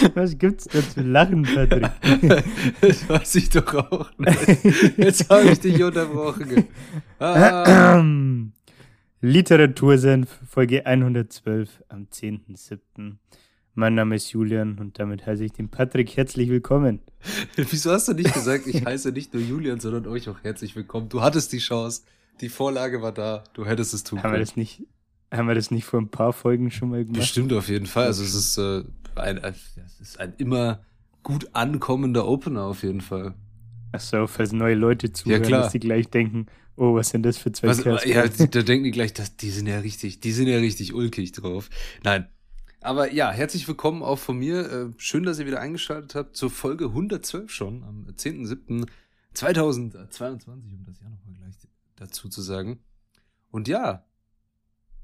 Was gibt's da zu lachen, Patrick? das weiß ich doch auch nicht. Jetzt habe ich dich unterbrochen. Ah. Literatursenf, Folge 112 am 10.07. Mein Name ist Julian und damit heiße ich den Patrick herzlich willkommen. Wieso hast du nicht gesagt, ich heiße nicht nur Julian, sondern euch auch herzlich willkommen? Du hattest die Chance, die Vorlage war da, du hättest es tun Haben wir können. das nicht, haben wir das nicht vor ein paar Folgen schon mal gemacht? Bestimmt auf jeden Fall. Also es ist, äh, ein, es ist ein immer gut ankommender Opener auf jeden Fall. Ach so, falls neue Leute zuhören, klar. dass die gleich denken, oh, was sind das für zwei Was, ja, da denken die gleich, dass die sind ja richtig, die sind ja richtig ulkig drauf. Nein. Aber ja, herzlich willkommen auch von mir. Äh, Schön, dass ihr wieder eingeschaltet habt zur Folge 112 schon, am 10.07.2022, um das Jahr nochmal gleich dazu zu sagen. Und ja,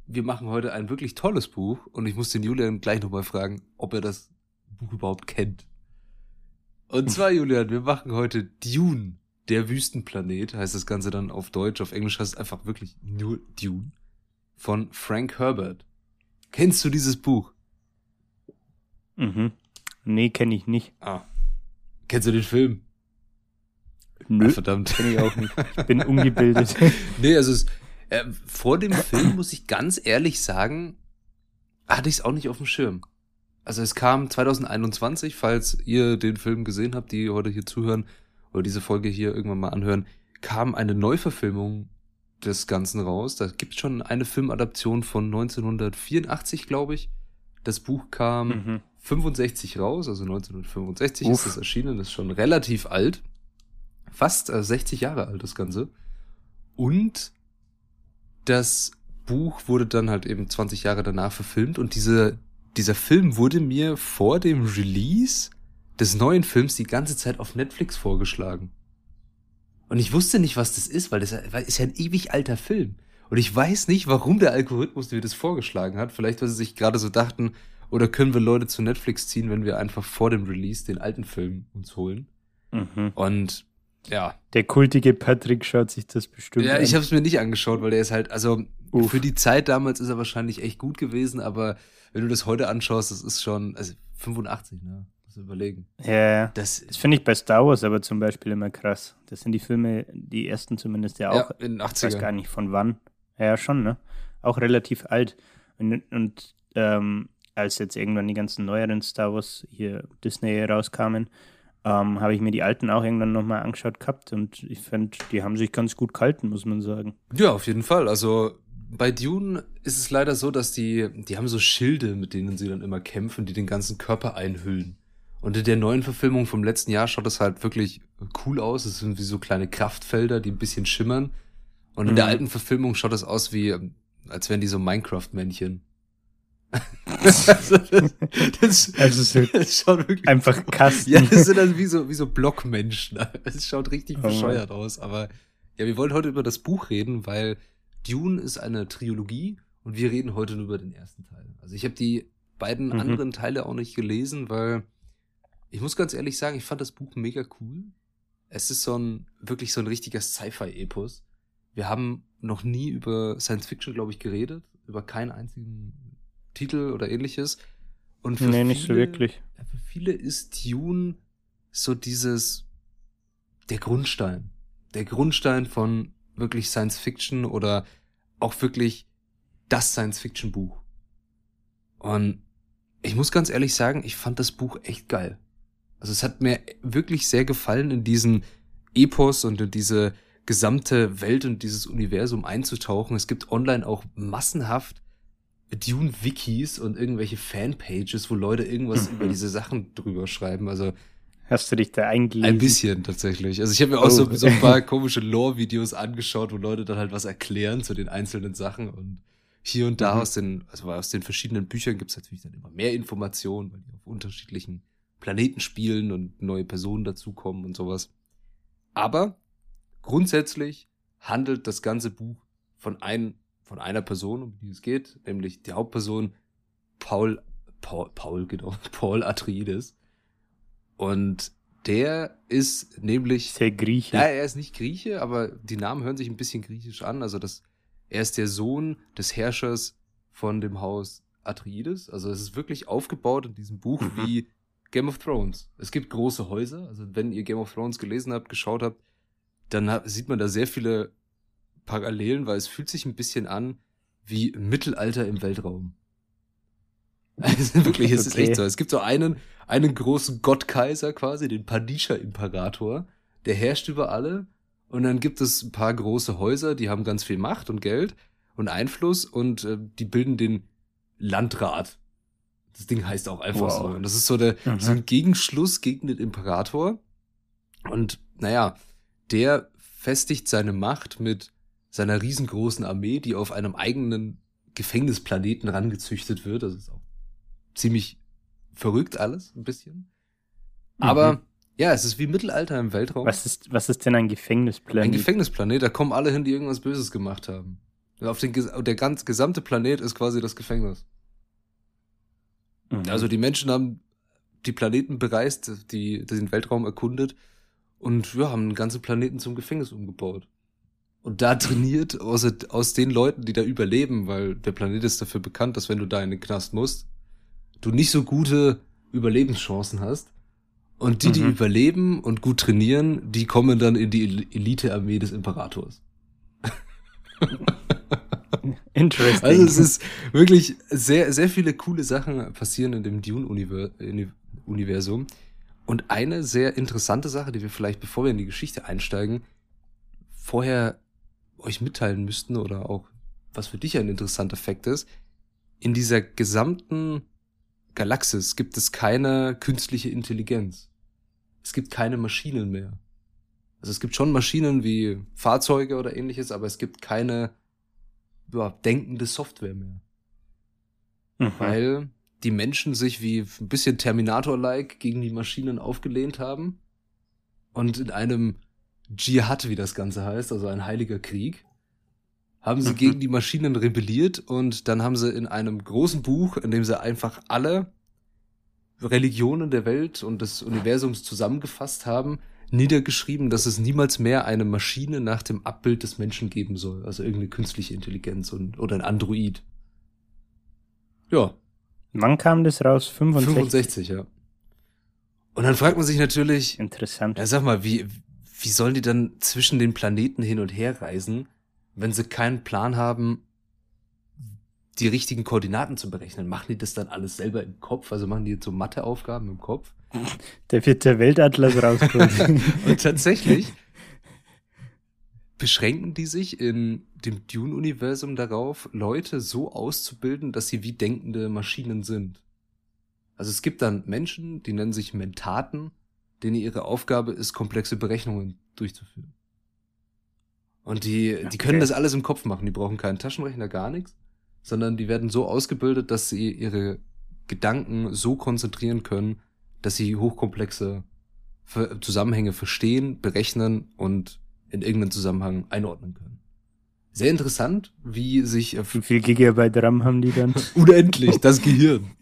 wir machen heute ein wirklich tolles Buch und ich muss den Julian gleich nochmal fragen, ob er das Buch überhaupt kennt. Und zwar, Julian, wir machen heute Dune, der Wüstenplanet, heißt das Ganze dann auf Deutsch. Auf Englisch heißt es einfach wirklich nur Dune. Von Frank Herbert. Kennst du dieses Buch? Mhm. Nee, kenne ich nicht. Ah. Kennst du den Film? Nö, Ah, verdammt. kenne ich auch nicht. Ich bin ungebildet. nee, also es, äh, vor dem Film muss ich ganz ehrlich sagen, hatte ich es auch nicht auf dem Schirm. Also es kam 2021, falls ihr den Film gesehen habt, die heute hier zuhören oder diese Folge hier irgendwann mal anhören, kam eine Neuverfilmung des Ganzen raus. Da gibt es schon eine Filmadaption von 1984, glaube ich. Das Buch kam mhm. 65 raus, also 1965 Uff. ist das erschienen, das ist schon relativ alt. Fast äh, 60 Jahre alt, das Ganze. Und das Buch wurde dann halt eben 20 Jahre danach verfilmt und diese, dieser Film wurde mir vor dem Release des neuen Films die ganze Zeit auf Netflix vorgeschlagen. Und ich wusste nicht, was das ist, weil das ist ja ein ewig alter Film. Und ich weiß nicht, warum der Algorithmus mir das vorgeschlagen hat. Vielleicht, weil sie sich gerade so dachten, oder können wir Leute zu Netflix ziehen, wenn wir einfach vor dem Release den alten Film uns holen. Mhm. Und ja, Der kultige Patrick schaut sich das bestimmt ja, an. ich habe es mir nicht angeschaut, weil der ist halt, also Uff. für die Zeit damals ist er wahrscheinlich echt gut gewesen, aber wenn du das heute anschaust, das ist schon, also 85, ne? Muss überlegen. ja, ja. Das Das finde ich bei Star Wars aber zum Beispiel immer krass. Das sind die Filme, die ersten zumindest ja ja, auch, in den ich weiß gar 80ern. nicht von wann. Ja, schon, ne? Auch relativ alt. Und, und ähm, als jetzt irgendwann die ganzen neueren Star Wars hier Disney rauskamen, ähm, habe ich mir die alten auch irgendwann nochmal angeschaut gehabt und ich fand, die haben sich ganz gut gehalten, muss man sagen. Ja, auf jeden Fall. Also bei Dune ist es leider so, dass die, die haben so Schilde, mit denen sie dann immer kämpfen, die den ganzen Körper einhüllen. Und in der neuen Verfilmung vom letzten Jahr schaut das halt wirklich cool aus. Es sind wie so kleine Kraftfelder, die ein bisschen schimmern. Und in der Mhm. alten Verfilmung schaut das aus wie, ähm, als wären die so Minecraft-Männchen. Also das, das, Also so das schaut wirklich einfach Kasten. ja, das sind dann wie so, wie so Blockmenschen. Es schaut richtig Oh bescheuert aus. Aber ja, wir wollen heute über das Buch reden, weil Dune ist eine Trilogie und wir reden heute nur über den ersten Teil. Also ich habe die beiden Mhm. anderen Teile auch nicht gelesen, weil ich muss ganz ehrlich sagen, ich fand das Buch mega cool. Es ist so ein, wirklich so ein richtiger Sci-Fi-Epos. Wir haben noch nie über Science Fiction, glaube ich, geredet, über keinen einzigen Titel oder ähnliches. Und für nee, nicht so viele- wirklich. für viele ist Dune so dieses, der Grundstein. Der Grundstein von wirklich Science Fiction oder auch wirklich das Science Fiction Buch. Und ich muss ganz ehrlich sagen, ich fand das Buch echt geil. Also es hat mir wirklich sehr gefallen, in diesen Epos und in diese gesamte Welt und dieses Universum einzutauchen. Es gibt online auch massenhaft Dune-Wikis und irgendwelche Fanpages, wo Leute irgendwas Mhm. über diese Sachen drüber schreiben. Also Hast du dich da eingelesen? ein bisschen tatsächlich. Also ich habe mir auch Oh. so, so ein paar komische Lore-Videos angeschaut, wo Leute dann halt was erklären zu den einzelnen Sachen und hier und da Mhm. aus den, also aus den verschiedenen Büchern gibt's natürlich dann immer mehr Informationen, weil die auf unterschiedlichen Planeten spielen und neue Personen dazukommen und sowas. Aber grundsätzlich handelt das ganze Buch von, ein, von einer Person, um die es geht, nämlich die Hauptperson Paul, Paul, Paul, genau, Paul Atreides. Und der ist nämlich. Sehr Grieche. Ja, er ist nicht Grieche, aber die Namen hören sich ein bisschen griechisch an. Also das, er ist der Sohn des Herrschers von dem Haus Atreides. Also es ist wirklich aufgebaut in diesem Buch Mhm. wie Game of Thrones. Es gibt große Häuser. Also wenn ihr Game of Thrones gelesen habt, geschaut habt, dann sieht man da sehr viele Parallelen, weil es fühlt sich ein bisschen an wie Mittelalter im Weltraum. Also wirklich, es ist Okay. echt so. Es gibt so einen, einen großen Gottkaiser quasi, den Padisha-Imperator, der herrscht über alle. Und dann gibt es ein paar große Häuser, die haben ganz viel Macht und Geld und Einfluss und äh, die bilden den Landrat. Das Ding heißt auch einfach Wow. so. Und das ist so, der, Mhm. so ein Gegenschluss gegen den Imperator. Und naja, der festigt seine Macht mit seiner riesengroßen Armee, die auf einem eigenen Gefängnisplaneten rangezüchtet wird. Das ist auch ziemlich verrückt alles, ein bisschen. Aber Mhm. ja, es ist wie Mittelalter im Weltraum. Was ist, was ist denn ein Gefängnisplanet? Ein Gefängnisplanet, da kommen alle hin, die irgendwas Böses gemacht haben. Auf den, der ganz gesamte Planet ist quasi das Gefängnis. Mhm. Also die Menschen haben die Planeten bereist, die, den Weltraum erkundet und ja, haben einen ganzen Planeten zum Gefängnis umgebaut. Und da trainiert aus, aus den Leuten, die da überleben, weil der Planet ist dafür bekannt, dass wenn du da in den Knast musst, du nicht so gute Überlebenschancen hast. Und die, die Mhm. überleben und gut trainieren, die kommen dann in die El- Elite-Armee des Imperators. Interesting. Also es ist wirklich sehr, sehr viele coole Sachen passieren in dem Dune-Universum. Und eine sehr interessante Sache, die wir vielleicht, bevor wir in die Geschichte einsteigen, vorher euch mitteilen müssten oder auch, was für dich ein interessanter Fakt ist, in dieser gesamten Galaxis gibt es keine künstliche Intelligenz. Es gibt keine Maschinen mehr. Also es gibt schon Maschinen wie Fahrzeuge oder ähnliches, aber es gibt keine ja, denkende Software mehr. Mhm. Weil die Menschen sich wie ein bisschen Terminator-like gegen die Maschinen aufgelehnt haben und in einem Dschihad, wie das Ganze heißt, also ein heiliger Krieg, haben sie Mhm. gegen die Maschinen rebelliert und dann haben sie in einem großen Buch, in dem sie einfach alle Religionen der Welt und des Universums zusammengefasst haben, niedergeschrieben, dass es niemals mehr eine Maschine nach dem Abbild des Menschen geben soll, also irgendeine künstliche Intelligenz und, oder ein Android. Ja, Wann kam das raus? 65? 65, ja. Und dann fragt man sich natürlich, Interessant. ja, sag mal, wie, wie sollen die dann zwischen den Planeten hin und her reisen, wenn sie keinen Plan haben, die richtigen Koordinaten zu berechnen? Machen die das dann alles selber im Kopf? Also machen die jetzt so Matheaufgaben im Kopf? Da wird der Weltatlas rausgeholt. Und tatsächlich beschränken die sich in dem Dune-Universum darauf, Leute so auszubilden, dass sie wie denkende Maschinen sind. Also es gibt dann Menschen, die nennen sich Mentaten, denen ihre Aufgabe ist, komplexe Berechnungen durchzuführen. Und die, die können das alles im Kopf machen. Die brauchen keinen Taschenrechner, gar nichts, sondern die werden so ausgebildet, dass sie ihre Gedanken so konzentrieren können, dass sie hochkomplexe Zusammenhänge verstehen, berechnen und in irgendeinen Zusammenhang einordnen können. Sehr interessant, wie sich äh, Wie viel Gigabyte RAM haben die dann? unendlich das Gehirn.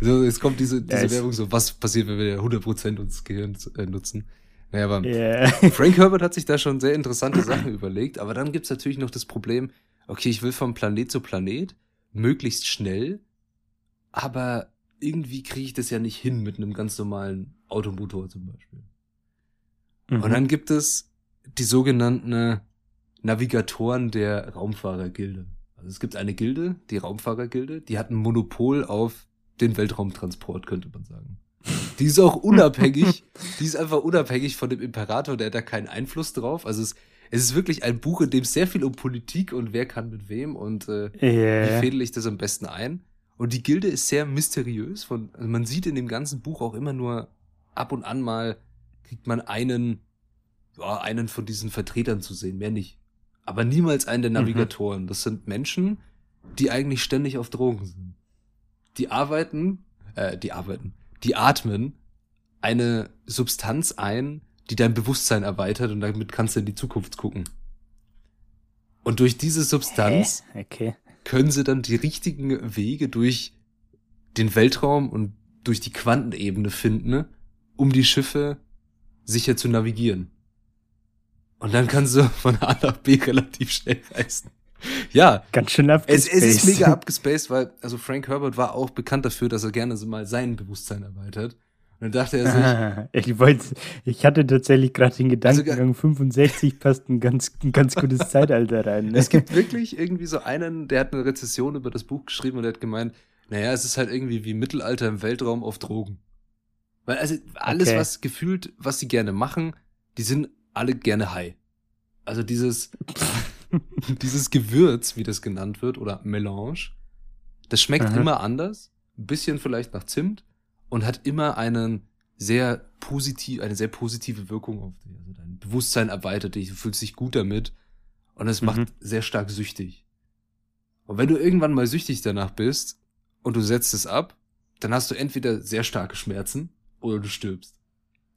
So, jetzt kommt diese, diese Ja, es- Werbung so, was passiert, wenn wir 100% unseres Gehirns äh, nutzen. Naja, aber Ja. Frank Herbert hat sich da schon sehr interessante Sachen überlegt, aber dann gibt's natürlich noch das Problem, okay, ich will vom Planet zu Planet, möglichst schnell, aber irgendwie kriege ich das ja nicht hin mit einem ganz normalen Automotor zum Beispiel. Mhm. Und dann gibt es die sogenannten Navigatoren der Raumfahrergilde. Also es gibt eine Gilde, die Raumfahrergilde, die hat ein Monopol auf den Weltraumtransport, könnte man sagen. Die ist auch unabhängig, die ist einfach unabhängig von dem Imperator, der hat da keinen Einfluss drauf. Also es, es ist wirklich ein Buch, in dem es sehr viel um Politik und wer kann mit wem und äh, wie ja. fädel ich das am besten ein? Und die Gilde ist sehr mysteriös. Von, also man sieht in dem ganzen Buch auch immer nur ab und an mal kriegt man einen, ja, einen von diesen Vertretern zu sehen, mehr nicht. Aber niemals einen der Mhm. Navigatoren. Das sind Menschen, die eigentlich ständig auf Drogen sind. Die arbeiten, äh, die arbeiten, die atmen eine Substanz ein, die dein Bewusstsein erweitert und damit kannst du in die Zukunft gucken. Und durch diese Substanz Hä? Okay. können sie dann die richtigen Wege durch den Weltraum und durch die Quantenebene finden, ne, um die Schiffe sicher zu navigieren. Und dann kannst du von A nach B relativ schnell reisen. Ja, Ganz schön es, abgespaced. es ist mega abgespaced, weil also Frank Herbert war auch bekannt dafür, dass er gerne so mal sein Bewusstsein erweitert. Und dann dachte er sich, ich, wollte, ich hatte tatsächlich gerade den Gedankengang, 65 passt ein ganz, ein ganz gutes Zeitalter rein. Ne? Es gibt wirklich irgendwie so einen, der hat eine Rezession über das Buch geschrieben und der hat gemeint, naja, es ist halt irgendwie wie Mittelalter im Weltraum auf Drogen. Weil also alles, Okay. was gefühlt, was sie gerne machen, die sind alle gerne high. Also dieses, dieses Gewürz, wie das genannt wird, oder Melange, das schmeckt Aha. immer anders, ein bisschen vielleicht nach Zimt und hat immer einen sehr positiv, eine sehr positive Wirkung auf dich. Also dein Bewusstsein erweitert dich, du fühlst dich gut damit und es Mhm. macht sehr stark süchtig. Und wenn du irgendwann mal süchtig danach bist und du setzt es ab, dann hast du entweder sehr starke Schmerzen oder du stirbst.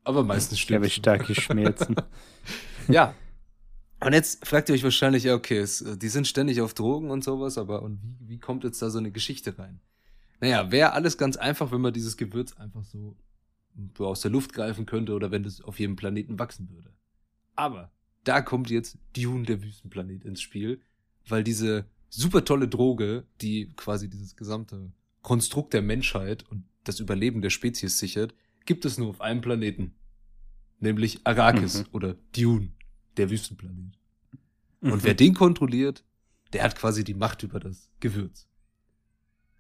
Aber meistens Ich habe stirbst du. starke Schmerzen. Ja. Und jetzt fragt ihr euch wahrscheinlich, ja, okay, es, äh, die sind ständig auf Drogen und sowas, aber und wie, wie kommt jetzt da so eine Geschichte rein? Naja, wäre alles ganz einfach, wenn man dieses Gewürz einfach so, so aus der Luft greifen könnte oder wenn es auf jedem Planeten wachsen würde. Aber da kommt jetzt Dune, der Wüstenplanet, ins Spiel, weil diese super tolle Droge, die quasi dieses gesamte Konstrukt der Menschheit und das Überleben der Spezies sichert, gibt es nur auf einem Planeten. Nämlich Arrakis Mhm. oder Dune, der Wüstenplanet. Und Mhm. wer den kontrolliert, der hat quasi die Macht über das Gewürz.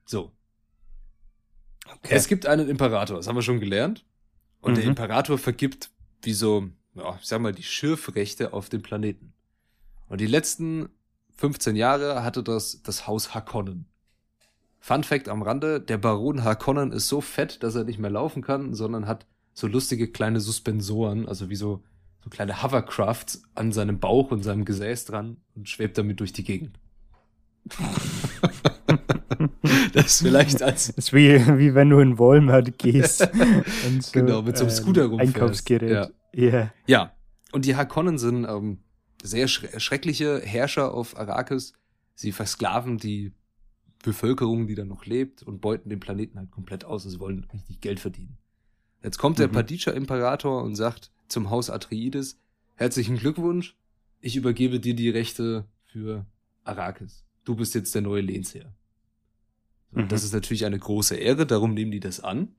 So. Okay. Es gibt einen Imperator, das haben wir schon gelernt. Und der Mhm. Imperator vergibt wie so, ja, ich sag mal, die Schürfrechte auf dem Planeten. Und die letzten 15 Jahre hatte das das Haus Harkonnen. Fun Fact am Rande, der Baron Harkonnen ist so fett, dass er nicht mehr laufen kann, sondern hat so lustige kleine Suspensoren, also wie so, so kleine Hovercrafts an seinem Bauch und seinem Gesäß dran und schwebt damit durch die Gegend. das ist vielleicht als Das ist wie, wie wenn du in Walmart gehst. und so, Genau, mit so einem äh, Scooter rumfährst. Einkaufsgerät. Ja. Ja, und die Harkonnen sind ähm, sehr schre schreckliche Herrscher auf Arrakis. Sie versklaven die Bevölkerung, die da noch lebt, und beuten den Planeten halt komplett aus. Sie wollen richtig Geld verdienen. Jetzt kommt der Mhm. Padischa-Imperator und sagt zum Haus Atreides, herzlichen Glückwunsch, ich übergebe dir die Rechte für Arrakis. Du bist jetzt der neue Lehnsherr. So, Mhm. Das ist natürlich eine große Ehre, darum nehmen die das an.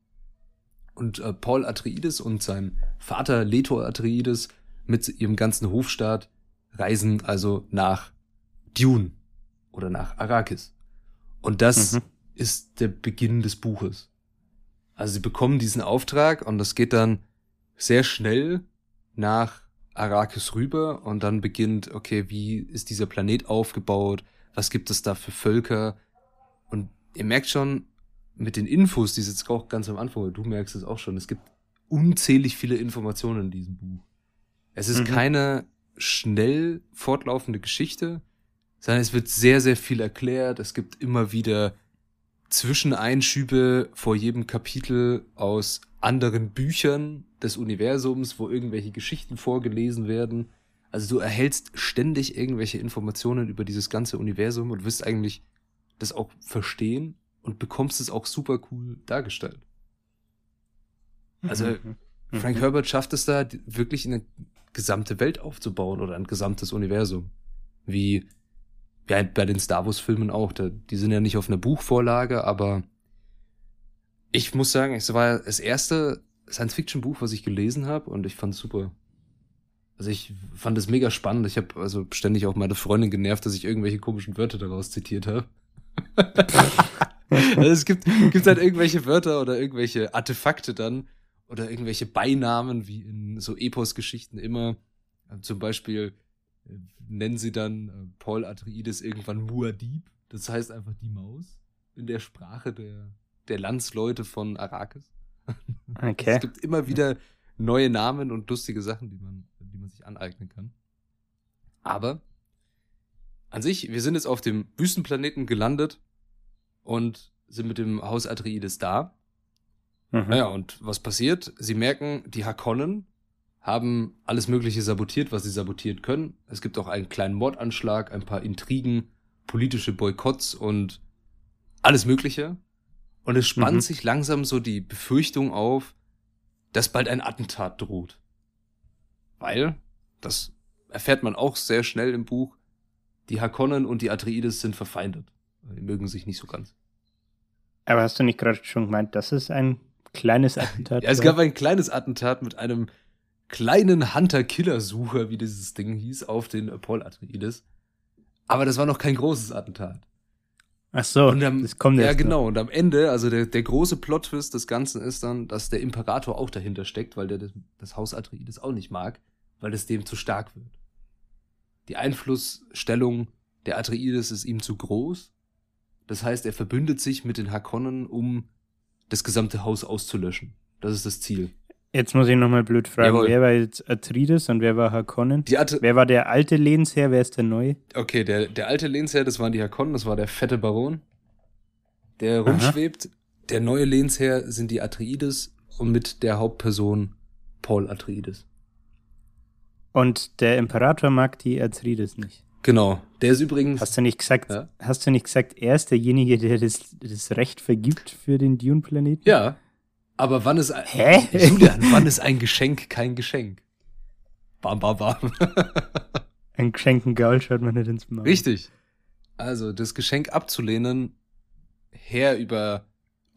Und äh, Paul Atreides und sein Vater Leto Atreides mit ihrem ganzen Hofstaat reisen also nach Dune oder nach Arrakis. Und das Mhm. ist der Beginn des Buches. Also sie bekommen diesen Auftrag und das geht dann sehr schnell nach Arrakis rüber und dann beginnt, okay, wie ist dieser Planet aufgebaut? Was gibt es da für Völker? Und ihr merkt schon, mit den Infos, die jetzt auch ganz am Anfang, du merkst es auch schon, es gibt unzählig viele Informationen in diesem Buch. Es ist Mhm. keine schnell fortlaufende Geschichte, sondern es wird sehr, sehr viel erklärt. Es gibt immer wieder Zwischeneinschübe vor jedem Kapitel aus anderen Büchern des Universums, wo irgendwelche Geschichten vorgelesen werden. Also du erhältst ständig irgendwelche Informationen über dieses ganze Universum und wirst eigentlich das auch verstehen und bekommst es auch super cool dargestellt. Also Mhm. Frank Mhm. Herbert schafft es da wirklich eine gesamte Welt aufzubauen oder ein gesamtes Universum. Wie ja, bei den Star Wars Filmen auch. Da, die sind ja nicht auf einer Buchvorlage, aber ich muss sagen, es war das erste Science-Fiction-Buch, was ich gelesen habe und ich fand es super. Also ich fand es mega spannend. Ich habe also ständig auch meine Freundin genervt, dass ich irgendwelche komischen Wörter daraus zitiert habe. also es gibt, gibt halt irgendwelche Wörter oder irgendwelche Artefakte dann oder irgendwelche Beinamen, wie in so Epos-Geschichten immer. Zum Beispiel äh, nennen sie dann äh, Paul Atreides irgendwann Muad'Dib. Das heißt einfach die Maus in der Sprache der, der Landsleute von Arrakis. Okay. Es gibt immer wieder neue Namen und lustige Sachen, die man, die man sich aneignen kann. Aber an sich, wir sind jetzt auf dem Wüstenplaneten gelandet und sind mit dem Haus Atreides da. Mhm. Naja, und was passiert? Sie merken, die Hakonnen haben alles Mögliche sabotiert, was sie sabotiert können. Es gibt auch einen kleinen Mordanschlag, ein paar Intrigen, politische Boykotts und alles Mögliche. Und es spannt Mhm. sich langsam so die Befürchtung auf, dass bald ein Attentat droht. Weil, das erfährt man auch sehr schnell im Buch, die Hakonnen und die Atreides sind verfeindet. Die mögen sich nicht so ganz. Aber hast du nicht gerade schon gemeint, dass es ein kleines Attentat Ja, es gab ein kleines Attentat mit einem kleinen Hunter-Killer-Sucher, wie dieses Ding hieß, auf den Paul Atreides. Aber das war noch kein großes Attentat. Ach so, Und am, das kommt ja, erst noch. genau. Und am Ende, also der, der große Plot-Twist des Ganzen ist dann, dass der Imperator auch dahinter steckt, weil der das, das Haus Atreides auch nicht mag, weil es dem zu stark wird. Die Einflussstellung der Atreides ist ihm zu groß. Das heißt, er verbündet sich mit den Hakonnen, um das gesamte Haus auszulöschen. Das ist das Ziel. Jetzt muss ich nochmal blöd fragen, Jawohl. wer war jetzt Atreides und wer war At Wer war der alte Lehnsherr, wer ist der neue? Okay, der, der alte Lehnsherr, das waren die Hakonnen, das war der fette Baron, der rumschwebt. Der neue Lehnsherr sind die Atreides und mit der Hauptperson Paul Atreides. Und der Imperator mag die Atreides nicht. Genau. Der ist übrigens. Hast du nicht gesagt, Ja. hast du nicht gesagt, er ist derjenige, der das, das Recht vergibt für den Dune-Planeten? ja. Aber wann ist ein, Hä? Julian, wann ist ein Geschenk kein Geschenk? Bam, bam, bam. Ein geschenkten Gaul schaut man nicht ins Maul. Richtig. Also, das Geschenk abzulehnen, her über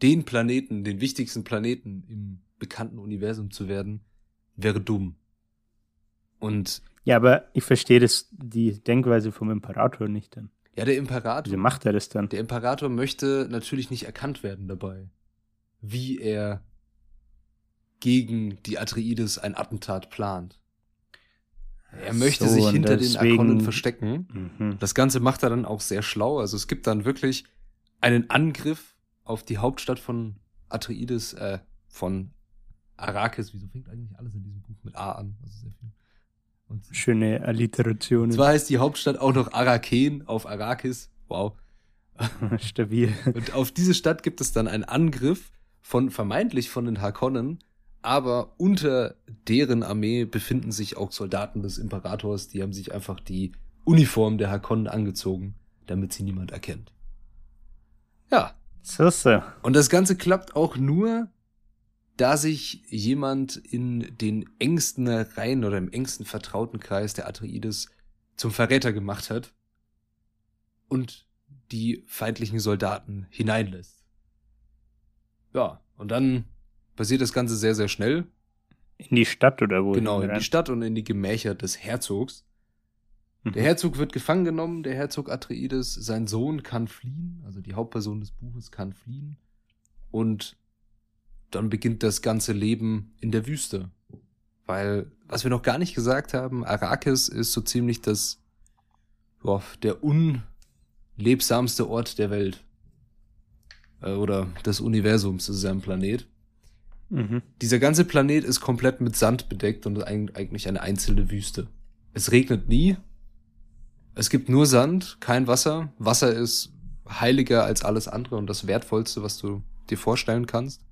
den Planeten, den wichtigsten Planeten im bekannten Universum zu werden, wäre dumm. Und Ja, aber ich verstehe das, die Denkweise vom Imperator nicht dann. ja, der Imperator, Wieso macht er das dann? der Imperator möchte natürlich nicht erkannt werden dabei, wie er gegen die Atreides ein Attentat plant. Er möchte So, sich hinter deswegen- den Akonnen verstecken. Mhm. Das Ganze macht er dann auch sehr schlau. Also es gibt dann wirklich einen Angriff auf die Hauptstadt von Atreides, äh, von Arrakis. Wieso fängt eigentlich alles in diesem Buch mit A an? Also sehr viel. Und Schöne Alliterationen. zwar heißt die Hauptstadt auch noch Araken auf Arrakis. Wow. Stabil. Und auf diese Stadt gibt es dann einen Angriff von vermeintlich von den Harkonnen, aber unter deren Armee befinden sich auch Soldaten des Imperators, die haben sich einfach die Uniform der Harkonnen angezogen, damit sie niemand erkennt. Ja, so. und das Ganze klappt auch nur, da sich jemand in den engsten Reihen oder im engsten Vertrautenkreis der Atreides zum Verräter gemacht hat und die feindlichen Soldaten hineinlässt. Ja, und dann passiert das Ganze sehr, sehr schnell. In die Stadt oder wo? Genau, in die Stadt und in die Gemächer des Herzogs. Mhm. Der Herzog wird gefangen genommen, der Herzog Atreides. Sein Sohn kann fliehen, also die Hauptperson des Buches kann fliehen. Und dann beginnt das ganze Leben in der Wüste. Weil, was wir noch gar nicht gesagt haben, Arrakis ist so ziemlich das, boah, der unlebsamste Ort der Welt. Äh, Oder des Universums, das ist ja ein Planet. Mhm. Dieser ganze Planet ist komplett mit Sand bedeckt und eigentlich eine einzelne Wüste. Es regnet nie. Es gibt nur Sand, kein Wasser. Wasser ist heiliger als alles andere und das wertvollste, was du dir vorstellen kannst.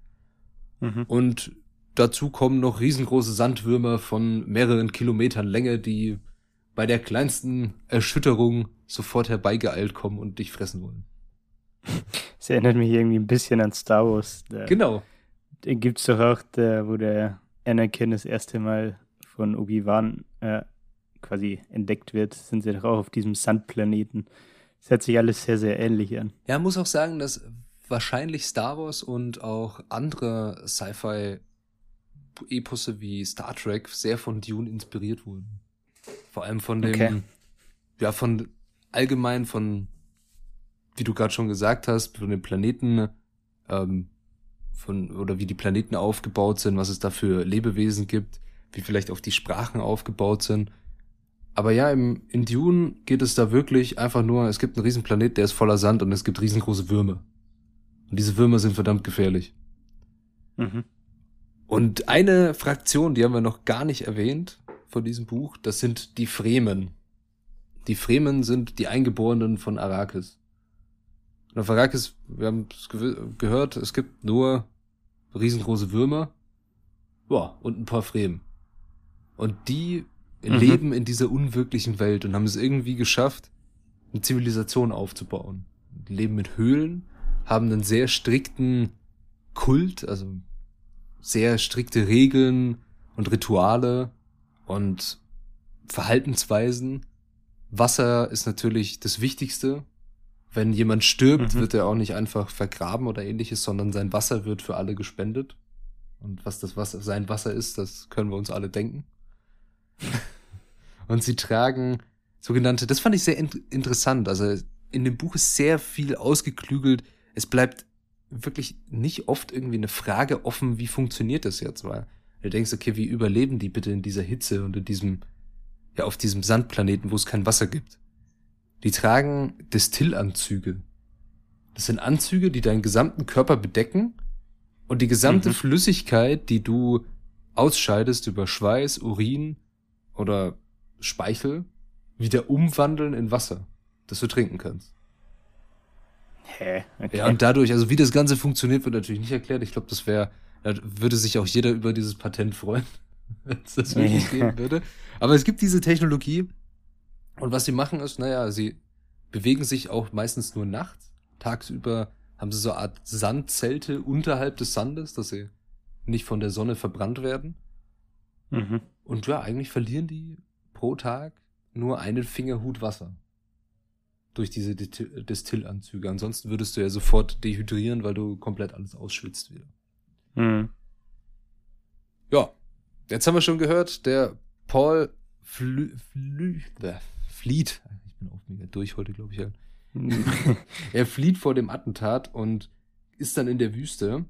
Mhm. Und dazu kommen noch riesengroße Sandwürmer von mehreren Kilometern Länge, die bei der kleinsten Erschütterung sofort herbeigeeilt kommen und dich fressen wollen. Das erinnert mich irgendwie ein bisschen an Star Wars. Da, Genau. da gibt's doch auch, der, wo der Anakin das erste Mal von Obi-Wan äh, quasi entdeckt wird, sind sie doch auch auf diesem Sandplaneten. Das hört sich alles sehr, sehr ähnlich an. Ja, muss auch sagen, dass wahrscheinlich Star Wars und auch andere Sci-Fi-Eposse wie Star Trek sehr von Dune inspiriert wurden. Vor allem von dem, Okay. ja, von allgemein von, wie du gerade schon gesagt hast, von den Planeten, ähm, von, oder wie die Planeten aufgebaut sind, was es da für Lebewesen gibt, wie vielleicht auch die Sprachen aufgebaut sind. Aber ja, im, in Dune geht es da wirklich einfach nur, es gibt einen riesen Planet, der ist voller Sand und es gibt riesengroße Würmer. Und diese Würmer sind verdammt gefährlich. Mhm. Und eine Fraktion, die haben wir noch gar nicht erwähnt von diesem Buch, das sind die Fremen. Die Fremen sind die Eingeborenen von Arrakis. Und auf Arrakis, wir haben es gehört, es gibt nur riesengroße Würmer, ja, und ein paar Fremen. Und die Mhm. leben in dieser unwirklichen Welt und haben es irgendwie geschafft, eine Zivilisation aufzubauen. Die leben in Höhlen, haben einen sehr strikten Kult, also sehr strikte Regeln und Rituale und Verhaltensweisen. Wasser ist natürlich das Wichtigste. Wenn jemand stirbt, Mhm. wird er auch nicht einfach vergraben oder ähnliches, sondern sein Wasser wird für alle gespendet. Und was das Wasser, sein Wasser ist, das können wir uns alle denken. Und sie tragen sogenannte, das fand ich sehr in interessant. Also in dem Buch ist sehr viel ausgeklügelt. Es bleibt wirklich nicht oft irgendwie eine Frage offen, wie funktioniert das jetzt, weil du denkst, okay, wie überleben die bitte in dieser Hitze und in diesem, ja, auf diesem Sandplaneten, wo es kein Wasser gibt. Die tragen Destillanzüge. Das sind Anzüge, die deinen gesamten Körper bedecken und die gesamte Mhm. Flüssigkeit, die du ausscheidest über Schweiß, Urin oder Speichel, wieder umwandeln in Wasser, das du trinken kannst. Hä? Okay. Ja, und dadurch, also wie das Ganze funktioniert, wird natürlich nicht erklärt. Ich glaube, das wäre, da würde sich auch jeder über dieses Patent freuen, wenn es das wirklich geben würde. Aber es gibt diese Technologie und was sie machen ist, naja, sie bewegen sich auch meistens nur nachts. Tagsüber haben sie so eine Art Sandzelte unterhalb des Sandes, dass sie nicht von der Sonne verbrannt werden. mhm. Und ja, eigentlich verlieren die pro Tag nur einen Fingerhut Wasser. Durch diese Destillanzüge. Ansonsten würdest du ja sofort dehydrieren, weil du komplett alles ausschwitzt wieder. Mhm. Ja, jetzt haben wir schon gehört, der Paul Flü Flü äh, flieht. Ich bin auch mega durch heute, glaube ich. Ja. Er flieht vor dem Attentat und ist dann in der Wüste.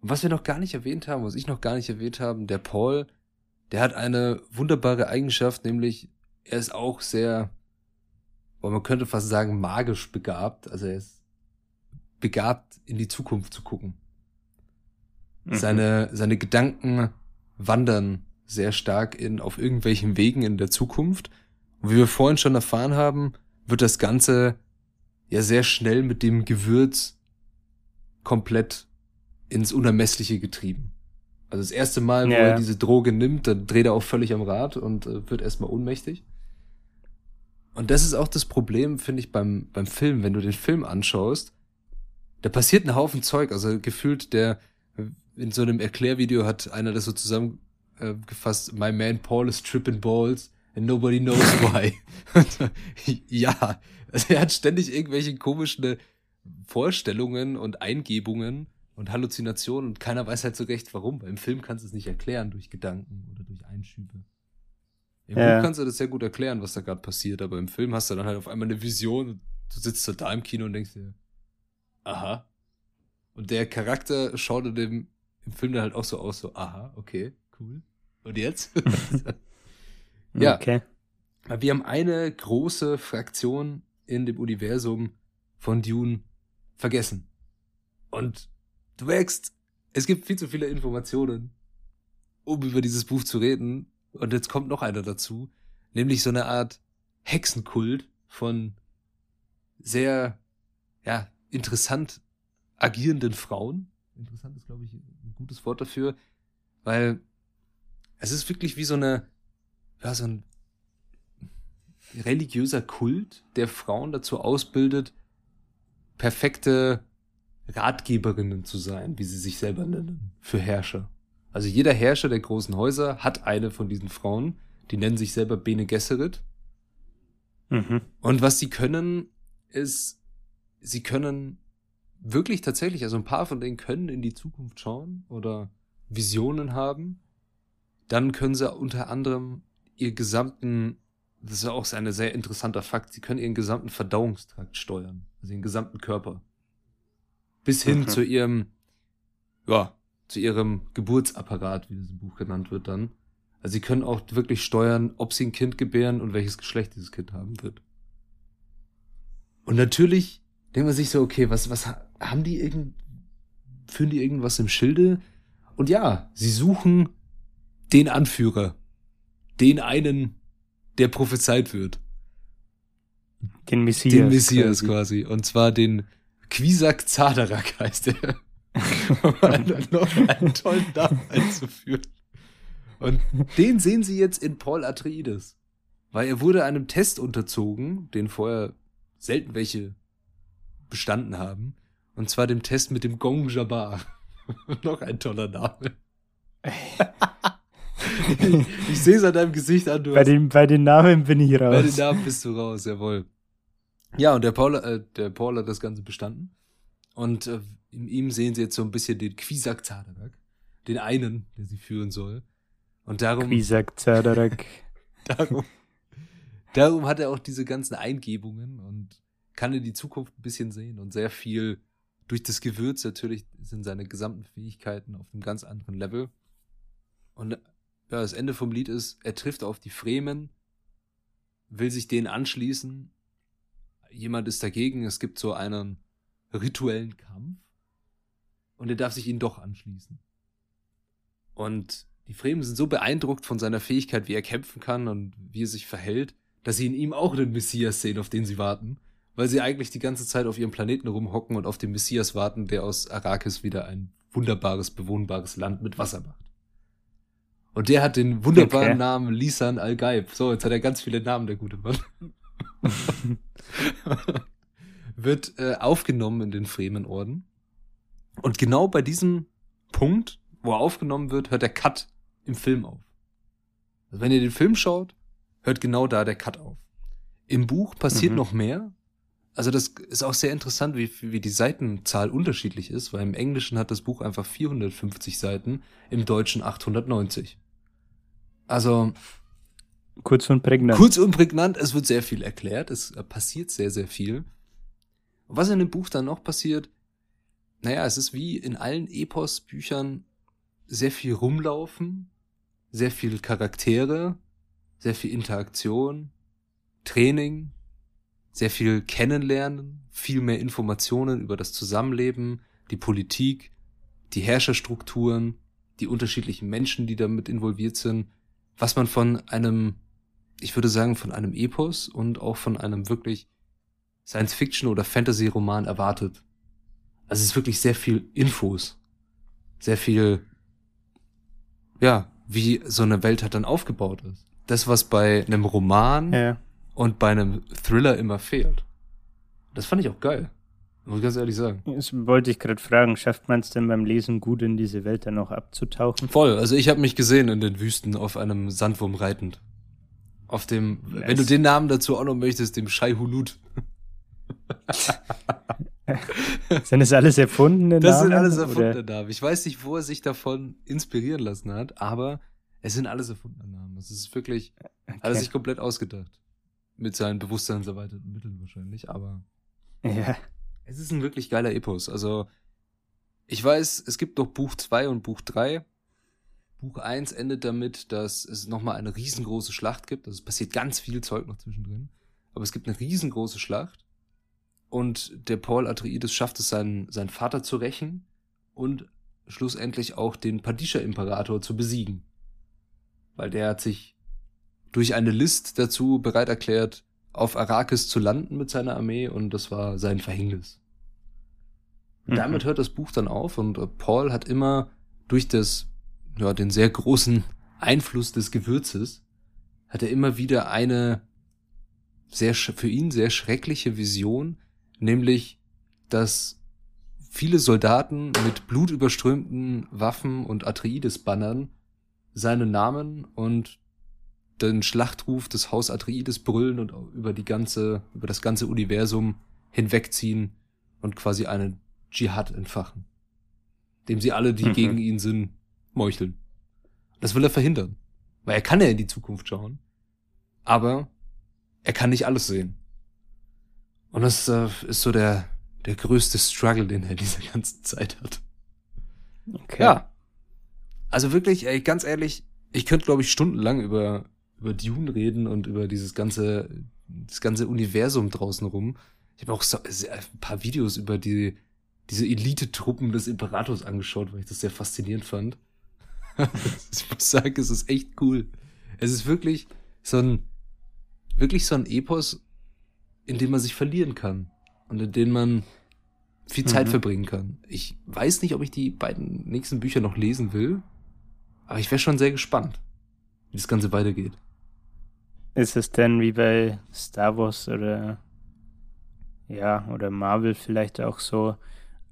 Was wir noch gar nicht erwähnt haben, was ich noch gar nicht erwähnt habe, der Paul, der hat eine wunderbare Eigenschaft, nämlich er ist auch sehr, oh, man könnte fast sagen, magisch begabt. Also er ist begabt, in die Zukunft zu gucken. Mhm. Seine, seine Gedanken wandern sehr stark in, auf irgendwelchen Wegen in der Zukunft. Und wie wir vorhin schon erfahren haben, wird das Ganze ja sehr schnell mit dem Gewürz komplett ins Unermessliche getrieben. Also das erste Mal, wo Ja. er diese Droge nimmt, dann dreht er auch völlig am Rad und äh, wird erstmal ohnmächtig. Und das ist auch das Problem, finde ich, beim, beim Film. Wenn du den Film anschaust, da passiert ein Haufen Zeug. Also gefühlt der, in so einem Erklärvideo hat einer das so zusammengefasst, my man Paul is tripping balls and nobody knows why. ja, also er hat ständig irgendwelche komischen Vorstellungen und Eingebungen und Halluzinationen und keiner weiß halt so recht warum. Weil im Film kannst du es nicht erklären durch Gedanken oder durch Einschübe. Im Ja. Buch kannst du das sehr gut erklären, was da gerade passiert, aber im Film hast du dann halt auf einmal eine Vision und du sitzt da im Kino und denkst dir, aha. Und der Charakter schaut in dem, im Film dann halt auch so aus, so, aha, okay, cool. Und jetzt? Ja. Okay. Wir haben eine große Fraktion in dem Universum von Dune vergessen. Und du merkst, es gibt viel zu viele Informationen, um über dieses Buch zu reden. Und jetzt kommt noch einer dazu, nämlich so eine Art Hexenkult von sehr, ja, interessant agierenden Frauen. Interessant ist, glaube ich, ein gutes Wort dafür, weil es ist wirklich wie so eine, ja, so ein religiöser Kult, der Frauen dazu ausbildet, perfekte Ratgeberinnen zu sein, wie sie sich selber nennen, für Herrscher. Also jeder Herrscher der großen Häuser hat eine von diesen Frauen, die nennen sich selber Bene Gesserit. Mhm. Und was sie können, ist, sie können wirklich tatsächlich, also ein paar von denen können in die Zukunft schauen oder Visionen haben. Dann können sie unter anderem ihr gesamten, das ist ja auch ein sehr interessanter Fakt, sie können ihren gesamten Verdauungstrakt steuern, also ihren gesamten Körper. Bis hin Mhm. zu ihrem, ja, zu ihrem Geburtsapparat, wie das im Buch genannt wird dann. Also sie können auch wirklich steuern, ob sie ein Kind gebären und welches Geschlecht dieses Kind haben wird. Und natürlich denkt man sich so, okay, was, was ha- haben die irgend, führen die irgendwas im Schilde? Und ja, sie suchen den Anführer. Den einen, der prophezeit wird. Den Messias. den Messias quasi. quasi. Und zwar den Quisak Zadarak heißt er. um noch einen tollen Namen einzuführen. Und den sehen Sie jetzt in Paul Atreides. Weil er wurde einem Test unterzogen, den vorher selten welche bestanden haben. Und zwar dem Test mit dem Gong Jabbar. noch ein toller Name. ich, sehe es an deinem Gesicht an. Du bei, den, bei den Namen bin ich raus. Bei den Namen bist du raus, jawohl. Ja, und der Paul, äh, der Paul hat das Ganze bestanden. Und äh, in ihm sehen sie jetzt so ein bisschen den Quisak Zadarak. Den einen, der sie führen soll. Und darum. Quisak Zadarak. darum, darum hat er auch diese ganzen Eingebungen und kann in die Zukunft ein bisschen sehen und sehr viel durch das Gewürz natürlich sind seine gesamten Fähigkeiten auf einem ganz anderen Level. Und ja, das Ende vom Lied ist, er trifft auf die Fremen, will sich denen anschließen. Jemand ist dagegen, es gibt so einen rituellen Kampf. Und er darf sich ihnen doch anschließen. Und die Fremen sind so beeindruckt von seiner Fähigkeit, wie er kämpfen kann und wie er sich verhält, dass sie in ihm auch den Messias sehen, auf den sie warten weil sie eigentlich die ganze Zeit auf ihrem Planeten rumhocken und auf den Messias warten, der aus Arrakis wieder ein wunderbares, bewohnbares Land mit Wasser macht. Und der hat den wunderbaren okay. Namen Lisan Al-Gaib. So, jetzt hat er ganz viele Namen, der gute Mann. Wird äh, aufgenommen in den Fremenorden. Und genau bei diesem Punkt, wo er aufgenommen wird, hört der Cut im Film auf. Also wenn ihr den Film schaut, hört genau da der Cut auf. Im Buch passiert mhm. noch mehr, also das ist auch sehr interessant, wie, wie die Seitenzahl unterschiedlich ist, weil im Englischen hat das Buch einfach 450 Seiten, im Deutschen 890. Also kurz und prägnant. Kurz und prägnant, es wird sehr viel erklärt, es passiert sehr, sehr viel. Und was in dem Buch dann noch passiert, naja, es ist wie in allen Epos-Büchern sehr viel rumlaufen, sehr viel Charaktere, sehr viel Interaktion, Training, sehr viel kennenlernen, viel mehr Informationen über das Zusammenleben, die Politik, die Herrscherstrukturen, die unterschiedlichen Menschen, die damit involviert sind, was man von einem, ich würde sagen, von einem Epos und auch von einem wirklich Science-Fiction- oder Fantasy-Roman erwartet. Also es ist wirklich sehr viel Infos, sehr viel, ja, wie so eine Welt halt dann aufgebaut ist. Das, was bei einem Roman ja und bei einem Thriller immer fehlt. Das fand ich auch geil. Muss ich ganz ehrlich sagen. Das wollte ich gerade fragen, schafft man es denn beim Lesen gut in diese Welt dann auch abzutauchen? Voll, also ich habe mich gesehen in den Wüsten auf einem Sandwurm reitend. Auf dem, nice. wenn du den Namen dazu auch noch möchtest, dem Shai Hulut. sind das alles erfundene Namen? Das sind alles erfundene Namen. Ich weiß nicht, wo er sich davon inspirieren lassen hat, aber es sind alles erfundene Namen. Es ist wirklich, okay. hat er sich komplett ausgedacht mit seinen bewusstseinserweiterten Mitteln wahrscheinlich, aber ja. es ist ein wirklich geiler Epos. Also ich weiß, es gibt noch Buch 2 und Buch 3. Buch 1 endet damit, dass es nochmal eine riesengroße Schlacht gibt. Also es passiert ganz viel Zeug noch zwischendrin. Aber es gibt eine riesengroße Schlacht. Und der Paul Atreides schafft es, seinen, seinen Vater zu rächen und schlussendlich auch den Padisha-Imperator zu besiegen. Weil der hat sich durch eine List dazu bereit erklärt, auf Arrakis zu landen mit seiner Armee und das war sein Verhängnis. Mhm. Damit hört das Buch dann auf und Paul hat immer durch das, ja, den sehr großen Einfluss des Gewürzes, hat er immer wieder eine sehr, für ihn sehr schreckliche Vision, nämlich, dass viele Soldaten mit blutüberströmten Waffen und Atreides-Bannern seinen Namen und den Schlachtruf des Haus Atreides brüllen und über die ganze, über das ganze Universum hinwegziehen und quasi einen Dschihad entfachen. Dem sie alle, die mhm. gegen ihn sind, meucheln. Das will er verhindern. Weil er kann ja in die Zukunft schauen. Aber er kann nicht alles sehen. Und das äh, ist so der, der größte Struggle, den er diese ganze Zeit hat. Okay. Ja. Also wirklich, ey, ganz ehrlich, ich könnte, glaube ich, stundenlang über über Dune reden und über dieses ganze, das ganze Universum draußen rum. Ich habe auch so, ein paar Videos über die, diese Elite-Truppen des Imperators angeschaut, weil ich das sehr faszinierend fand. ich muss sagen, es ist echt cool. Es ist wirklich so ein, wirklich so ein Epos, in dem man sich verlieren kann. Und in dem man viel Zeit Mhm. verbringen kann. Ich weiß nicht, ob ich die beiden nächsten Bücher noch lesen will, aber ich wäre schon sehr gespannt, wie das Ganze weitergeht. Ist es denn wie bei Star Wars oder ja, oder Marvel vielleicht auch so,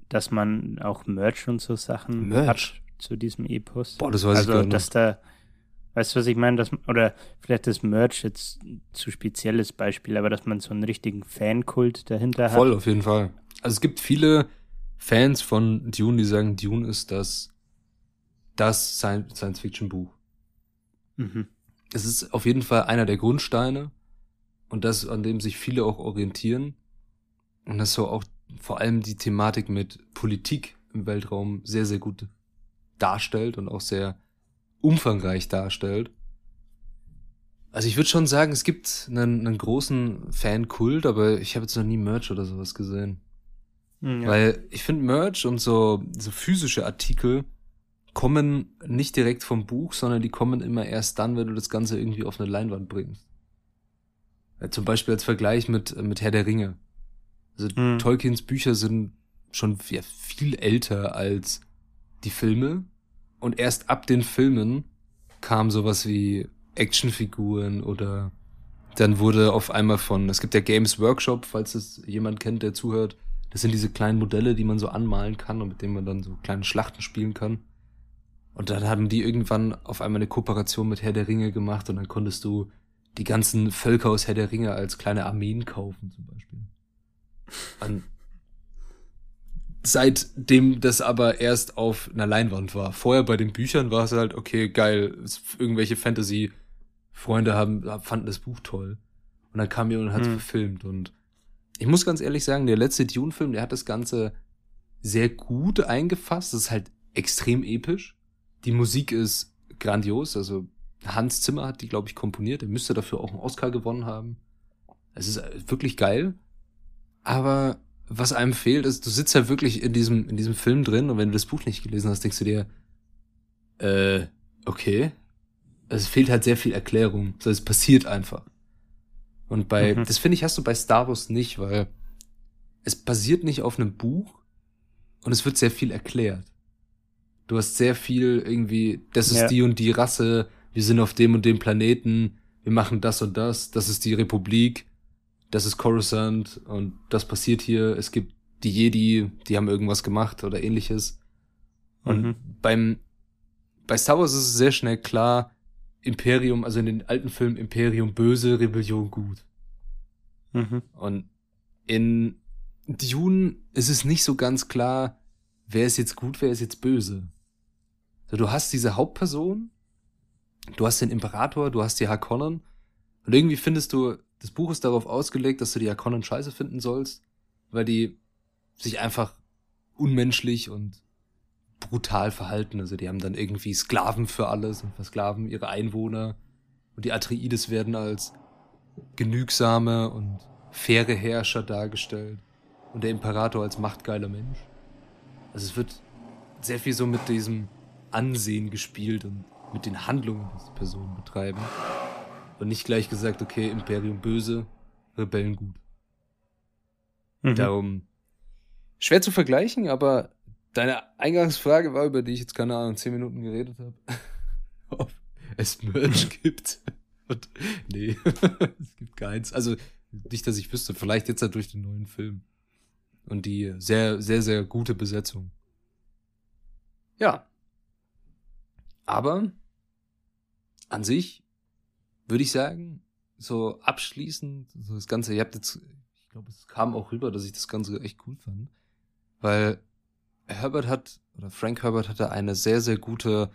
dass man auch Merch und so Sachen Merch? hat zu diesem Epos? Boah, das weiß ich also, gar nicht. dass da, weißt du, was ich meine? Dass, oder vielleicht das Merch jetzt zu spezielles Beispiel, aber dass man so einen richtigen Fankult dahinter Voll, hat. auf jeden Fall. Also es gibt viele Fans von Dune, die sagen, Dune ist das, das Sci- Science-Fiction-Buch. Mhm. Es ist auf jeden Fall einer der Grundsteine und das, an dem sich viele auch orientieren. Und das so auch vor allem die Thematik mit Politik im Weltraum sehr, sehr gut darstellt und auch sehr umfangreich darstellt. Also ich würde schon sagen, es gibt einen, einen großen Fankult, aber ich habe jetzt noch nie Merch oder sowas gesehen. Ja. Weil ich finde Merch und so, so physische Artikel kommen nicht direkt vom Buch, sondern die kommen immer erst dann, wenn du das Ganze irgendwie auf eine Leinwand bringst. Ja, zum Beispiel als Vergleich mit, mit Herr der Ringe. Also Hm. Tolkiens Bücher sind schon ja, viel älter als die Filme. Und erst ab den Filmen kam sowas wie Actionfiguren oder dann wurde auf einmal von, es gibt ja Games Workshop, falls es jemand kennt, der zuhört. Das sind diese kleinen Modelle, die man so anmalen kann und mit denen man dann so kleine Schlachten spielen kann. Und dann haben die irgendwann auf einmal eine Kooperation mit Herr der Ringe gemacht und dann konntest du die ganzen Völker aus Herr der Ringe als kleine Armeen kaufen, zum Beispiel. Und seitdem das aber erst auf einer Leinwand war. Vorher bei den Büchern war es halt, okay, geil, irgendwelche Fantasy-Freunde haben, fanden das Buch toll. Und dann kam jemand und hat es Hm. verfilmt. Und ich muss ganz ehrlich sagen, der letzte Dune-Film, der hat das Ganze sehr gut eingefasst. Das ist halt extrem episch. Die Musik ist grandios. Also Hans Zimmer hat die, glaube ich, komponiert. Er müsste dafür auch einen Oscar gewonnen haben. Es ist äh, wirklich geil. Aber was einem fehlt, ist, du sitzt ja wirklich in diesem, in diesem Film drin und wenn du das Buch nicht gelesen hast, denkst du dir, äh, okay. Es fehlt halt sehr viel Erklärung. Also es passiert einfach. Und bei, Mhm. das finde ich, hast du bei Star Wars nicht, weil es basiert nicht auf einem Buch und es wird sehr viel erklärt. Du hast sehr viel irgendwie, das ist Ja. die und die Rasse, wir sind auf dem und dem Planeten, wir machen das und das, das ist die Republik, das ist Coruscant und das passiert hier. Es gibt die Jedi, die haben irgendwas gemacht oder ähnliches. Und Mhm. beim, bei Star Wars ist es sehr schnell klar, Imperium, also in den alten Filmen Imperium böse, Rebellion gut. Mhm. Und in Dune ist es nicht so ganz klar, wer ist jetzt gut, wer ist jetzt böse. So, du hast diese Hauptperson, du hast den Imperator, du hast die Harkonnen und irgendwie findest du, das Buch ist darauf ausgelegt, dass du die Harkonnen scheiße finden sollst, weil die sich einfach unmenschlich und brutal verhalten. Also die haben dann irgendwie Sklaven für alles und versklaven ihre Einwohner und die Atreides werden als genügsame und faire Herrscher dargestellt und der Imperator als machtgeiler Mensch. Also es wird sehr viel so mit diesem Ansehen gespielt und mit den Handlungen, die die Personen betreiben. Und nicht gleich gesagt, okay, Imperium böse, Rebellen gut. Mhm. Darum schwer zu vergleichen, aber deine Eingangsfrage war, über die ich jetzt keine Ahnung, zehn Minuten geredet habe, ob es Merch gibt. Und nee, es gibt keins. Also nicht, dass ich wüsste, vielleicht jetzt halt durch den neuen Film. Und die sehr, sehr, sehr gute Besetzung. Ja. Aber an sich würde ich sagen, so abschließend, so das Ganze, ihr habt jetzt, ich glaube, es kam auch rüber, dass ich das Ganze echt cool fand. Weil Herbert hat, oder Frank Herbert hatte eine sehr, sehr gute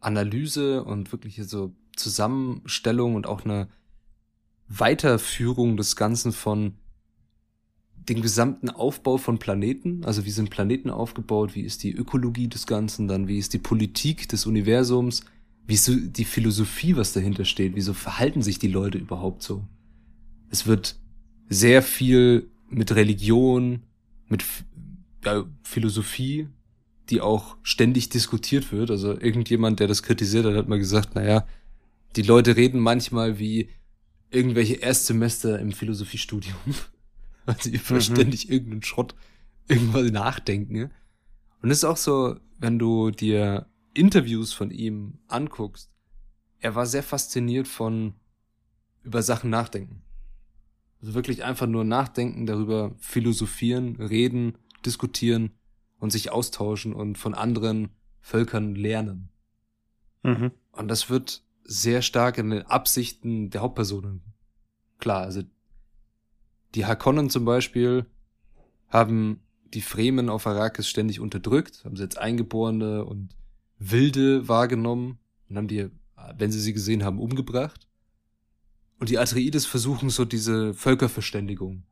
Analyse und wirklich so Zusammenstellung und auch eine Weiterführung des Ganzen von den gesamten Aufbau von Planeten, also wie sind Planeten aufgebaut, wie ist die Ökologie des Ganzen, dann? Wie ist die Politik des Universums, wie ist die Philosophie, was dahinter steht, wieso verhalten sich die Leute überhaupt so. Es wird sehr viel mit Religion, mit ja, Philosophie, die auch ständig diskutiert wird. Also irgendjemand, der das kritisiert hat, hat mal gesagt, naja, die Leute reden manchmal wie irgendwelche Erstsemester im Philosophiestudium, weil sie mhm. ständig irgendeinen Schrott irgendwas nachdenken. Und es ist auch so, wenn du dir Interviews von ihm anguckst, er war sehr fasziniert von über Sachen nachdenken. Also wirklich einfach nur nachdenken, darüber philosophieren, reden, diskutieren und sich austauschen und von anderen Völkern lernen. Mhm. Und das wird sehr stark in den Absichten der Hauptpersonen. Klar, also die Hakonnen zum Beispiel haben die Fremen auf Arrakis ständig unterdrückt, haben sie jetzt Eingeborene und Wilde wahrgenommen und haben die, wenn sie sie gesehen haben, umgebracht. Und die Atreides versuchen so diese Völkerverständigung.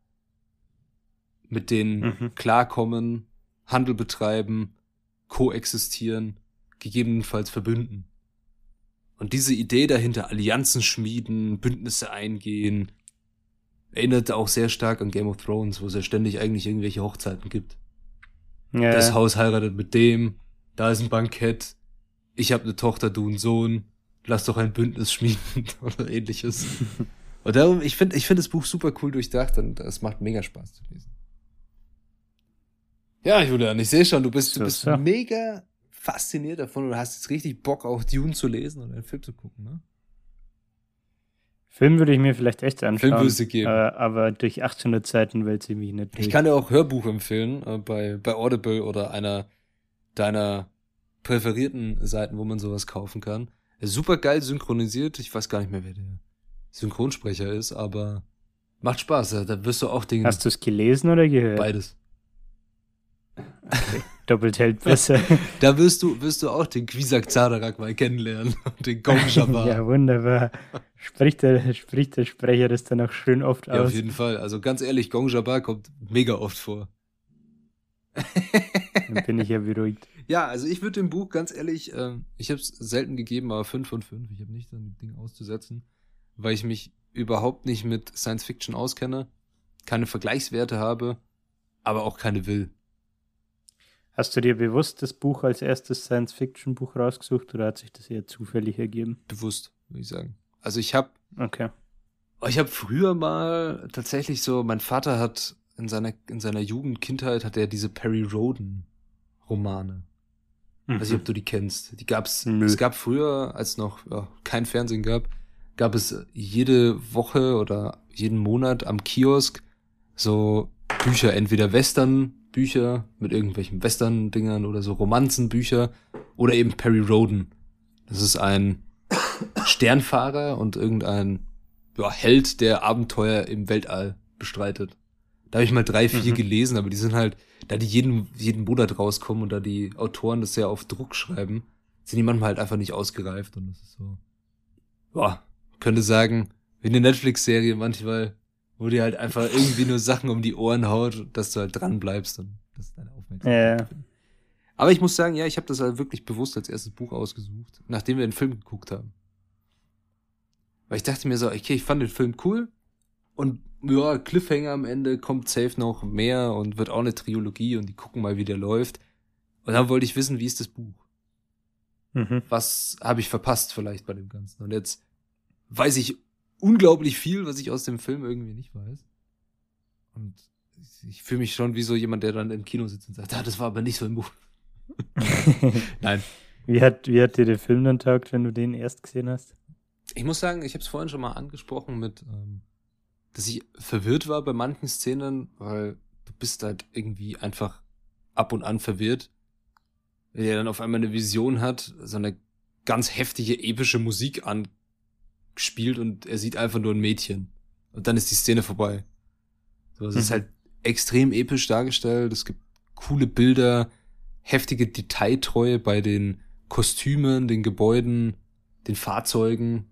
Mit denen Mhm. klarkommen, Handel betreiben, koexistieren, gegebenenfalls verbünden. Und diese Idee dahinter, Allianzen schmieden, Bündnisse eingehen, erinnert auch sehr stark an Game of Thrones, wo es ja ständig eigentlich irgendwelche Hochzeiten gibt. Ja, Das Haus heiratet mit dem, da ist ein Bankett, ich habe eine Tochter, du einen Sohn, lass doch ein Bündnis schmieden oder ähnliches. Und darum, ich finde ich find das Buch super cool durchdacht und es macht mega Spaß zu lesen. Ja, Julian, ich sehe schon, du bist, du bist so. mega fasziniert davon und hast jetzt richtig Bock, auch Dune zu lesen und einen Film zu gucken, ne? Film würde ich mir vielleicht echt anschauen. Film würdest du geben. Äh, aber durch 800 Seiten wälze ich mich nicht durch. Ich kann dir auch Hörbuch empfehlen, äh, bei, bei Audible oder einer deiner präferierten Seiten, wo man sowas kaufen kann. Ist super geil synchronisiert. Ich weiß gar nicht mehr, wer der Synchronsprecher ist, aber macht Spaß. Da- wirst du auch den Hast du es gelesen oder gehört? beides. Doppelt hält besser. Da wirst du, wirst du auch den Quisak Zadarak mal kennenlernen den Gong Jabbar. ja, wunderbar. Spricht der, spricht der Sprecher das dann auch schön oft Ja, auf aus. jeden Fall. Also ganz ehrlich, Gong Jabbar kommt mega oft vor. Dann bin ich ja beruhigt. Ja, also ich würde dem Buch ganz ehrlich, ähm, ich habe es selten gegeben, aber 5 von 5. Ich habe nicht dann Ding auszusetzen, weil ich mich überhaupt nicht mit Science Fiction auskenne, keine Vergleichswerte habe, aber auch keine will. Hast du dir bewusst das Buch als erstes Science-Fiction-Buch rausgesucht oder hat sich das eher zufällig ergeben? Bewusst, würde ich sagen. Also ich habe Okay. ich habe früher mal tatsächlich so, mein Vater hat in seiner in seiner Jugend, Kindheit hat er diese Perry Roden Romane. Weiß nicht, ob du die kennst. Die gab's, Nö. es gab früher, als noch ja, kein Fernsehen gab, gab es jede Woche oder jeden Monat am Kiosk so Bücher, entweder Western-Bücher mit irgendwelchen Western-Dingern oder so Romanzenbücher oder eben Perry Roden. Das ist ein Sternfahrer und irgendein ja, Held, der Abenteuer im Weltall bestreitet. Da habe ich mal drei, vier Mhm. gelesen, aber die sind halt, da die jeden, jeden Monat rauskommen und da die Autoren das sehr auf Druck schreiben, sind die manchmal halt einfach nicht ausgereift und das ist so, ja, könnte sagen, wie eine Netflix-Serie manchmal, wo dir halt einfach irgendwie nur Sachen um die Ohren haut, dass du halt dran bleibst und das ist deine Aufmerksamkeit. Ja. Aber ich muss sagen, ja, ich habe das halt wirklich bewusst als erstes Buch ausgesucht, nachdem wir den Film geguckt haben. Weil ich dachte mir so, okay, ich fand den Film cool und ja, Cliffhanger am Ende kommt safe noch mehr und wird auch eine Trilogie und die gucken mal, wie der läuft. Und dann wollte ich wissen, wie ist das Buch? Mhm. Was habe ich verpasst vielleicht bei dem Ganzen? Und jetzt weiß ich unglaublich viel, was ich aus dem Film irgendwie nicht weiß. Und ich fühle mich schon wie so jemand, der dann im Kino sitzt und sagt, ah, das war aber nicht so im Buch. Nein. wie, hat, wie hat dir der Film dann taugt, wenn du den erst gesehen hast? Ich muss sagen, ich habe es vorhin schon mal angesprochen mit, ähm, dass ich verwirrt war bei manchen Szenen, weil du bist halt irgendwie einfach ab und an verwirrt. Wenn er dann auf einmal eine Vision hat, so eine ganz heftige, epische Musik anspielt und er sieht einfach nur ein Mädchen. Und dann ist die Szene vorbei. So, es ist Mhm. halt extrem episch dargestellt. Es gibt coole Bilder, heftige Detailtreue bei den Kostümen, den Gebäuden, den Fahrzeugen,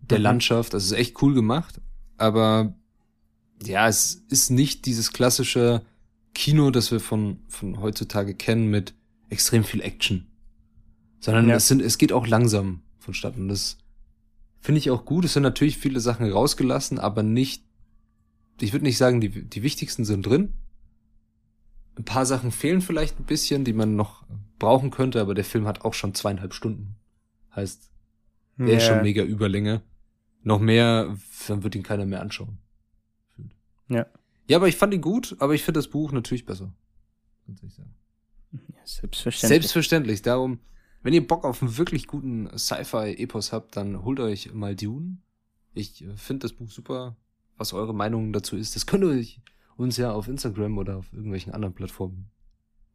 der Mhm. Landschaft. Also es ist echt cool gemacht. Aber ja, es ist nicht dieses klassische Kino, das wir von, von heutzutage kennen mit extrem viel Action. Sondern Ja. es sind, es geht auch langsam vonstatten. Das finde ich auch gut. Es sind natürlich viele Sachen rausgelassen, aber nicht, ich würde nicht sagen, die, die wichtigsten sind drin. Ein paar Sachen fehlen vielleicht ein bisschen, die man noch brauchen könnte, aber der Film hat auch schon zweieinhalb Stunden. Heißt, der ist Ja. schon mega Überlänge. Noch mehr, dann wird ihn keiner mehr anschauen. Ja. Ja, aber ich fand ihn gut, aber ich finde das Buch natürlich besser. ganz ehrlich sagen. Ja, selbstverständlich. Selbstverständlich. Darum, wenn ihr Bock auf einen wirklich guten Sci-Fi-Epos habt, dann holt euch mal Dune. Ich äh, finde das Buch super. Was eure Meinung dazu ist, das könnt ihr uns ja auf Instagram oder auf irgendwelchen anderen Plattformen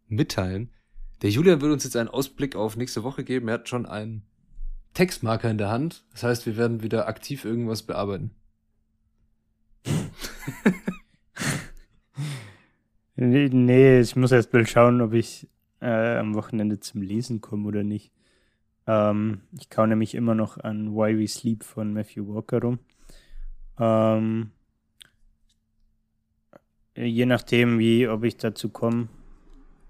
mitteilen. Der Julian wird uns jetzt einen Ausblick auf nächste Woche geben. Er hat schon einen Textmarker in der Hand. Das heißt, wir werden wieder aktiv irgendwas bearbeiten. nee, nee, ich muss erst mal schauen, ob ich äh, am Wochenende zum Lesen komme oder nicht. Ähm, ich kaue nämlich immer noch an Why We Sleep von Matthew Walker rum. Ähm, je nachdem, wie, ob ich dazu komme,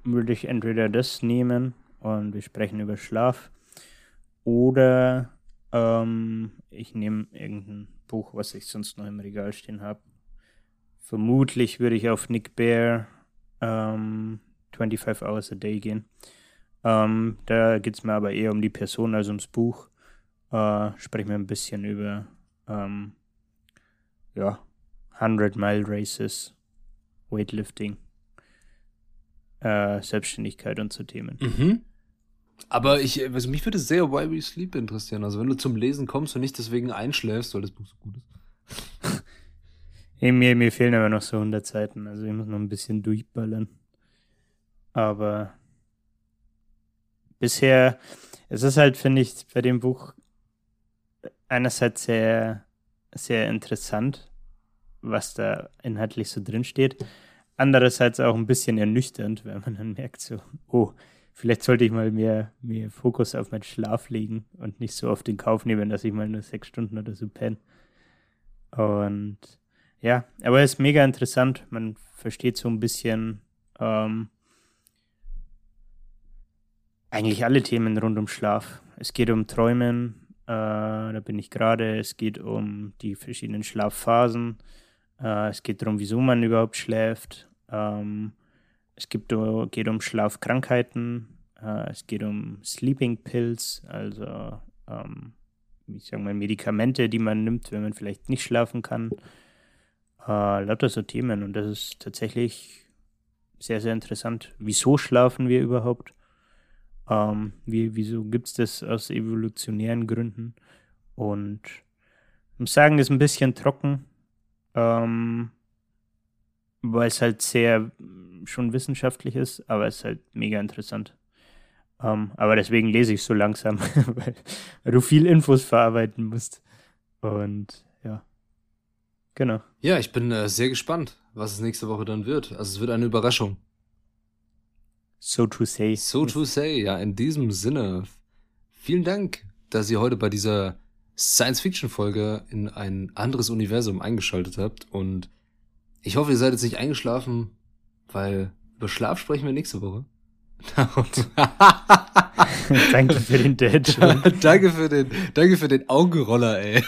würde ich entweder das nehmen und wir sprechen über Schlaf oder ähm, ich nehme irgendein Buch, was ich sonst noch im Regal stehen habe. Vermutlich würde ich auf Nick Bear ähm, 25 Hours a Day gehen. Ähm, da geht es mir aber eher um die Person als ums Buch. Äh, sprechen wir ein bisschen über ähm, ja, 100 Mile Races, Weightlifting, äh, Selbstständigkeit und so Themen. Mhm. Aber ich, also mich würde sehr Why We Sleep interessieren. Also wenn du zum Lesen kommst und nicht deswegen einschläfst, weil das Buch so gut ist. hey, mir, mir fehlen aber noch so 100 Seiten, also ich muss noch ein bisschen durchballern. Aber bisher, es ist halt, finde ich, bei dem Buch einerseits sehr, sehr interessant, was da inhaltlich so drin steht. Andererseits auch ein bisschen ernüchternd, weil man dann merkt so, oh, vielleicht sollte ich mal mehr, mehr Fokus auf meinen Schlaf legen und nicht so auf den Kauf nehmen, dass ich mal nur sechs Stunden oder so penne. Und ja, aber es ist mega interessant. Man versteht so ein bisschen ähm, eigentlich alle Themen rund um Schlaf. Es geht um Träumen, äh, da bin ich gerade. Es geht um die verschiedenen Schlafphasen. Äh, es geht darum, wieso man überhaupt schläft. Ähm, es gibt, geht um Schlafkrankheiten. Äh, es geht um Sleeping Pills, also ähm, ich sag mal Medikamente, die man nimmt, wenn man vielleicht nicht schlafen kann. Äh, lauter so Themen und das ist tatsächlich sehr, sehr interessant. Wieso schlafen wir überhaupt? Ähm, wie, wieso gibt es das aus evolutionären Gründen? Und ich muss sagen, ist ein bisschen trocken, ähm, weil es halt sehr schon wissenschaftlich ist, aber es ist halt mega interessant. Ähm, aber deswegen lese ich so langsam, weil, weil du viel Infos verarbeiten musst. Und ja, genau. Ja, ich bin äh, sehr gespannt, was es nächste Woche dann wird. Also es wird eine Überraschung. So to say. So to say, ja, in diesem Sinne. Vielen Dank, dass ihr heute bei dieser Science-Fiction-Folge in ein anderes Universum eingeschaltet habt. Und ich hoffe, ihr seid jetzt nicht eingeschlafen, weil über Schlaf sprechen wir nächste Woche. danke für den Dad danke für den, danke für den Augenroller, ey.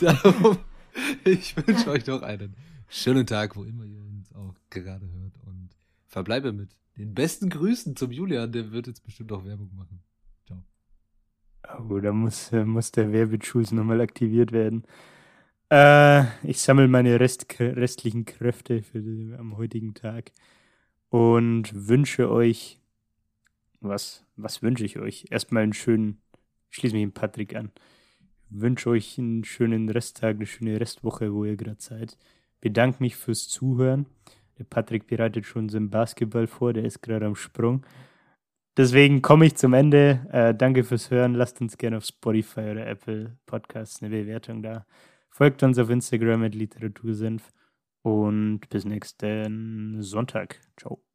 Darum, ich wünsche euch noch einen schönen Tag, wo immer ihr uns auch gerade hört verbleibe mit den besten Grüßen zum Julian, der wird jetzt bestimmt auch Werbung machen. Ciao. Oh, da muss, äh, muss der Werbeschulz nochmal aktiviert werden. Äh, ich sammle meine Rest, restlichen Kräfte für die, am heutigen Tag und wünsche euch, was, was wünsche ich euch? Erstmal einen schönen, schließe mich mit Patrick an. Wünsche euch einen schönen Resttag, eine schöne Restwoche, wo ihr gerade seid. Bedanke mich fürs Zuhören. Patrick bereitet schon seinen Basketball vor, der ist gerade am Sprung. Deswegen komme ich zum Ende. Äh, danke fürs Hören. Lasst uns gerne auf Spotify oder Apple Podcasts eine Bewertung da. Folgt uns auf Instagram mit Literatursenf und bis nächsten Sonntag. Ciao.